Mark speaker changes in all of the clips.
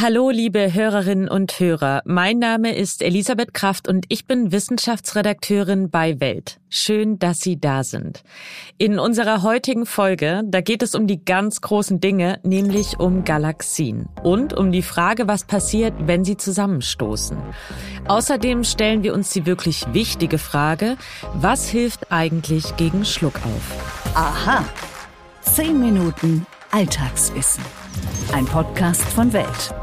Speaker 1: Hallo, liebe Hörerinnen und Hörer. Mein Name ist Elisabeth Kraft und ich bin Wissenschaftsredakteurin bei Welt. Schön, dass Sie da sind. In unserer heutigen Folge, da geht es um die ganz großen Dinge, nämlich um Galaxien und um die Frage, was passiert, wenn sie zusammenstoßen. Außerdem stellen wir uns die wirklich wichtige Frage, was hilft eigentlich gegen Schluckauf?
Speaker 2: Aha. Zehn Minuten Alltagswissen. Ein Podcast von Welt.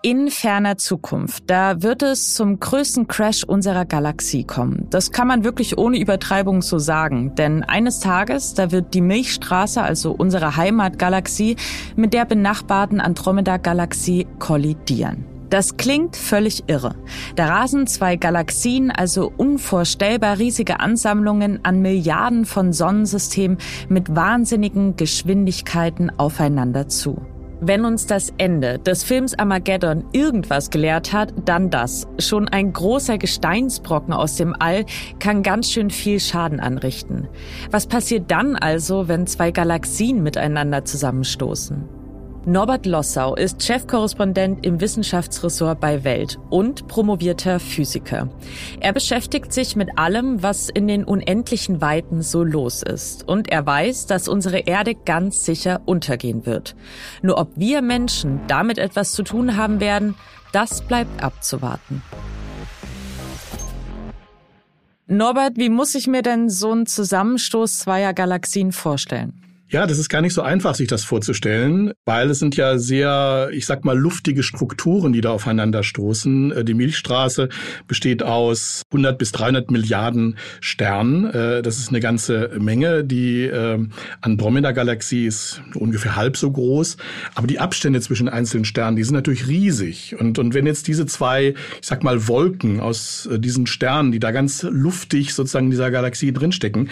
Speaker 1: In ferner Zukunft, da wird es zum größten Crash unserer Galaxie kommen. Das kann man wirklich ohne Übertreibung so sagen, denn eines Tages, da wird die Milchstraße, also unsere Heimatgalaxie, mit der benachbarten Andromeda-Galaxie kollidieren. Das klingt völlig irre. Da rasen zwei Galaxien, also unvorstellbar riesige Ansammlungen an Milliarden von Sonnensystemen mit wahnsinnigen Geschwindigkeiten aufeinander zu. Wenn uns das Ende des Films Armageddon irgendwas gelehrt hat, dann das. Schon ein großer Gesteinsbrocken aus dem All kann ganz schön viel Schaden anrichten. Was passiert dann also, wenn zwei Galaxien miteinander zusammenstoßen? Norbert Lossau ist Chefkorrespondent im Wissenschaftsressort bei Welt und promovierter Physiker. Er beschäftigt sich mit allem, was in den unendlichen Weiten so los ist. Und er weiß, dass unsere Erde ganz sicher untergehen wird. Nur ob wir Menschen damit etwas zu tun haben werden, das bleibt abzuwarten. Norbert, wie muss ich mir denn so einen Zusammenstoß zweier Galaxien vorstellen?
Speaker 3: Ja, das ist gar nicht so einfach, sich das vorzustellen, weil es sind ja sehr, ich sag mal, luftige Strukturen, die da aufeinander stoßen. Äh, die Milchstraße besteht aus 100 bis 300 Milliarden Sternen. Äh, das ist eine ganze Menge. Die ähm, Andromeda-Galaxie ist ungefähr halb so groß. Aber die Abstände zwischen einzelnen Sternen, die sind natürlich riesig. Und, und wenn jetzt diese zwei, ich sag mal, Wolken aus äh, diesen Sternen, die da ganz luftig sozusagen in dieser Galaxie drinstecken,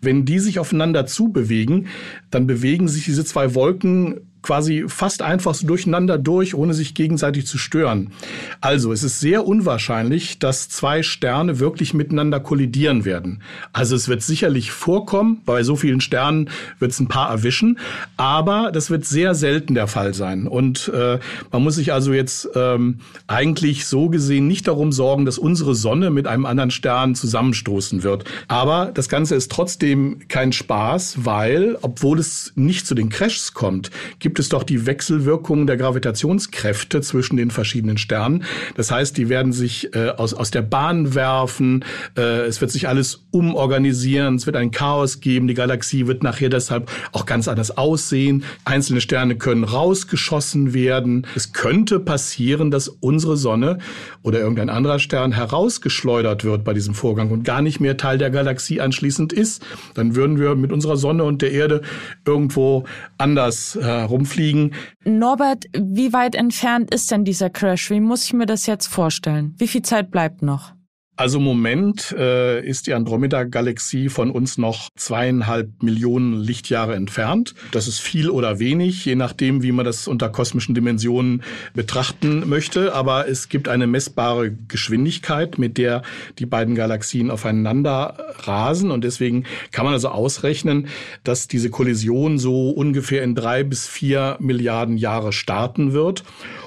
Speaker 3: wenn die sich aufeinander zubewegen, dann bewegen sich diese zwei Wolken quasi fast einfach so durcheinander durch, ohne sich gegenseitig zu stören. Also es ist sehr unwahrscheinlich, dass zwei Sterne wirklich miteinander kollidieren werden. Also es wird sicherlich vorkommen, bei so vielen Sternen wird es ein paar erwischen, aber das wird sehr selten der Fall sein. Und äh, man muss sich also jetzt ähm, eigentlich so gesehen nicht darum sorgen, dass unsere Sonne mit einem anderen Stern zusammenstoßen wird. Aber das Ganze ist trotzdem kein Spaß, weil, obwohl es nicht zu den Crashs kommt, gibt gibt es doch die Wechselwirkungen der Gravitationskräfte zwischen den verschiedenen Sternen. Das heißt, die werden sich äh, aus, aus der Bahn werfen, äh, es wird sich alles umorganisieren, es wird ein Chaos geben, die Galaxie wird nachher deshalb auch ganz anders aussehen. Einzelne Sterne können rausgeschossen werden. Es könnte passieren, dass unsere Sonne oder irgendein anderer Stern herausgeschleudert wird bei diesem Vorgang und gar nicht mehr Teil der Galaxie anschließend ist. Dann würden wir mit unserer Sonne und der Erde irgendwo anders herum rumfliegen.
Speaker 1: Norbert, wie weit entfernt ist denn dieser Crash? Wie muss ich mir das jetzt vorstellen? Wie viel Zeit bleibt noch?
Speaker 3: Also im Moment äh, ist die Andromeda-Galaxie von uns noch zweieinhalb Millionen Lichtjahre entfernt. Das ist viel oder wenig, je nachdem, wie man das unter kosmischen Dimensionen betrachten möchte. Aber es gibt eine messbare Geschwindigkeit, mit der die beiden Galaxien aufeinander rasen. Und deswegen kann man also ausrechnen, dass diese Kollision so ungefähr in drei bis vier Milliarden Jahre starten wird.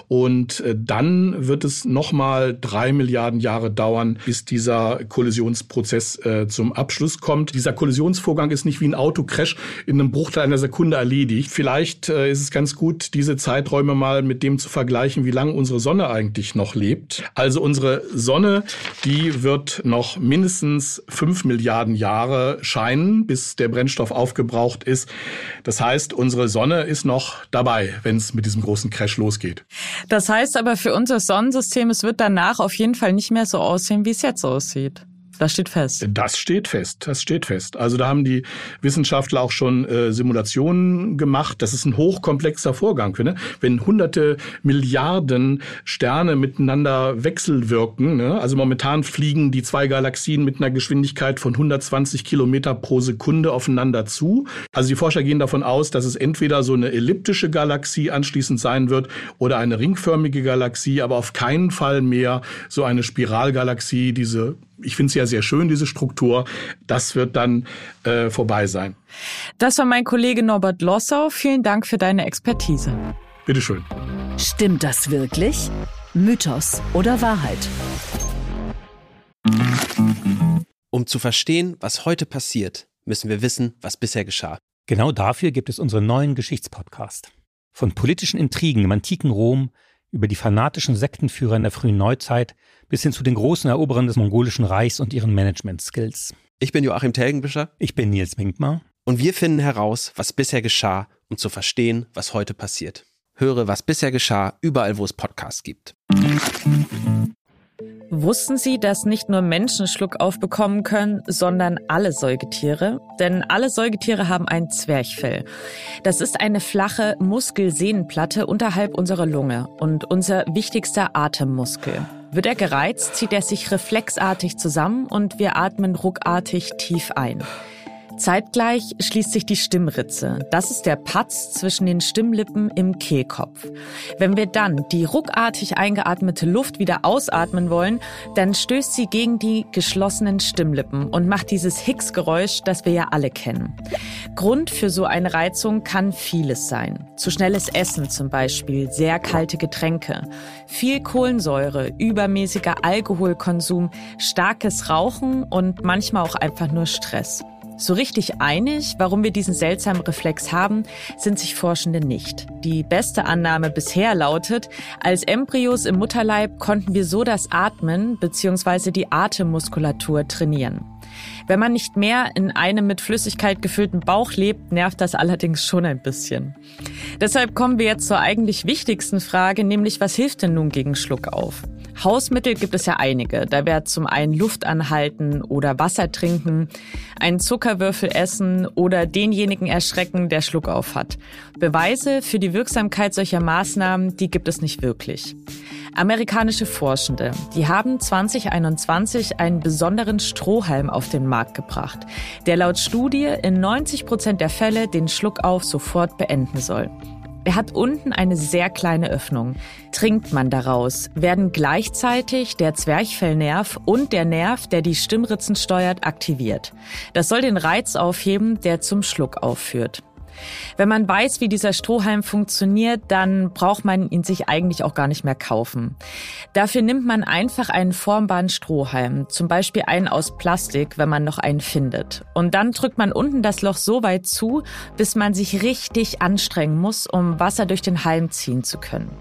Speaker 3: Und äh, dann wird es nochmal drei Milliarden Jahre dauern, bis dieser Kollisionsprozess äh, zum Abschluss kommt. Dieser Kollisionsvorgang ist nicht wie ein Autocrash in einem Bruchteil einer Sekunde erledigt. Vielleicht äh, ist es ganz gut, diese Zeiträume mal mit dem zu vergleichen, wie lange unsere Sonne eigentlich noch lebt. Also unsere Sonne, die wird noch mindestens fünf Milliarden Jahre scheinen, bis der Brennstoff aufgebraucht ist. Das heißt, unsere Sonne ist noch dabei, wenn es mit diesem großen Crash losgeht.
Speaker 1: Das heißt aber für unser Sonnensystem, es wird danach auf jeden Fall nicht mehr so aussehen, wie es jetzt aussieht. Das steht fest.
Speaker 3: Das steht fest. Das steht fest. Also da haben die Wissenschaftler auch schon äh, Simulationen gemacht. Das ist ein hochkomplexer Vorgang. Ne? Wenn hunderte Milliarden Sterne miteinander wechselwirken, ne? also momentan fliegen die zwei Galaxien mit einer Geschwindigkeit von 120 Kilometer pro Sekunde aufeinander zu. Also die Forscher gehen davon aus, dass es entweder so eine elliptische Galaxie anschließend sein wird oder eine ringförmige Galaxie, aber auf keinen Fall mehr so eine Spiralgalaxie, diese ich finde es ja sehr schön, diese Struktur. Das wird dann äh, vorbei sein.
Speaker 1: Das war mein Kollege Norbert Lossau. Vielen Dank für deine Expertise.
Speaker 3: Bitteschön.
Speaker 2: Stimmt das wirklich? Mythos oder Wahrheit?
Speaker 4: Um zu verstehen, was heute passiert, müssen wir wissen, was bisher geschah.
Speaker 5: Genau dafür gibt es unseren neuen Geschichtspodcast. Von politischen Intrigen im antiken Rom über die fanatischen Sektenführer in der frühen Neuzeit bis hin zu den großen Eroberern des mongolischen Reichs und ihren Management-Skills.
Speaker 4: Ich bin Joachim Telgenbischer.
Speaker 5: Ich bin Nils Winkmar.
Speaker 4: Und wir finden heraus, was bisher geschah, um zu verstehen, was heute passiert. Höre, was bisher geschah, überall, wo es Podcasts gibt.
Speaker 1: Wussten Sie, dass nicht nur Menschen Schluckauf bekommen können, sondern alle Säugetiere? Denn alle Säugetiere haben ein Zwerchfell. Das ist eine flache Muskelsehnenplatte unterhalb unserer Lunge und unser wichtigster Atemmuskel. Wird er gereizt, zieht er sich reflexartig zusammen und wir atmen ruckartig tief ein. Zeitgleich schließt sich die Stimmritze. Das ist der Patz zwischen den Stimmlippen im Kehlkopf. Wenn wir dann die ruckartig eingeatmete Luft wieder ausatmen wollen, dann stößt sie gegen die geschlossenen Stimmlippen und macht dieses Hicks-Geräusch, das wir ja alle kennen. Grund für so eine Reizung kann vieles sein. Zu schnelles Essen zum Beispiel, sehr kalte Getränke, viel Kohlensäure, übermäßiger Alkoholkonsum, starkes Rauchen und manchmal auch einfach nur Stress. So richtig einig, warum wir diesen seltsamen Reflex haben, sind sich Forschende nicht. Die beste Annahme bisher lautet, als Embryos im Mutterleib konnten wir so das Atmen bzw. die Atemmuskulatur trainieren. Wenn man nicht mehr in einem mit Flüssigkeit gefüllten Bauch lebt, nervt das allerdings schon ein bisschen. Deshalb kommen wir jetzt zur eigentlich wichtigsten Frage, nämlich was hilft denn nun gegen Schluckauf? Hausmittel gibt es ja einige. Da wäre zum einen Luft anhalten oder Wasser trinken, einen Zuckerwürfel essen oder denjenigen erschrecken, der Schluck auf hat. Beweise für die Wirksamkeit solcher Maßnahmen, die gibt es nicht wirklich. Amerikanische Forschende, die haben 2021 einen besonderen Strohhalm auf den Markt gebracht, der laut Studie in 90 Prozent der Fälle den Schluckauf sofort beenden soll. Er hat unten eine sehr kleine Öffnung. Trinkt man daraus, werden gleichzeitig der Zwerchfellnerv und der Nerv, der die Stimmritzen steuert, aktiviert. Das soll den Reiz aufheben, der zum Schluck aufführt. Wenn man weiß, wie dieser Strohhalm funktioniert, dann braucht man ihn sich eigentlich auch gar nicht mehr kaufen. Dafür nimmt man einfach einen formbaren Strohhalm, zum Beispiel einen aus Plastik, wenn man noch einen findet. Und dann drückt man unten das Loch so weit zu, bis man sich richtig anstrengen muss, um Wasser durch den Halm ziehen zu können.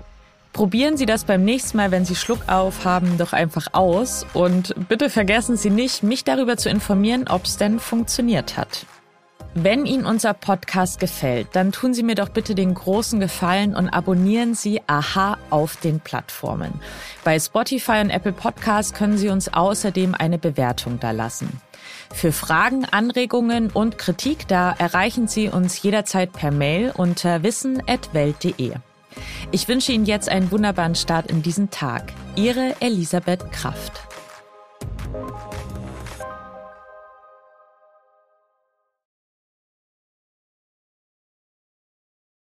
Speaker 1: Probieren Sie das beim nächsten Mal, wenn Sie Schluck auf haben, doch einfach aus. Und bitte vergessen Sie nicht, mich darüber zu informieren, ob es denn funktioniert hat. Wenn Ihnen unser Podcast gefällt, dann tun Sie mir doch bitte den großen Gefallen und abonnieren Sie Aha auf den Plattformen. Bei Spotify und Apple Podcasts können Sie uns außerdem eine Bewertung da lassen. Für Fragen, Anregungen und Kritik, da erreichen Sie uns jederzeit per Mail unter wissen.welt.de. Ich wünsche Ihnen jetzt einen wunderbaren Start in diesen Tag. Ihre Elisabeth Kraft.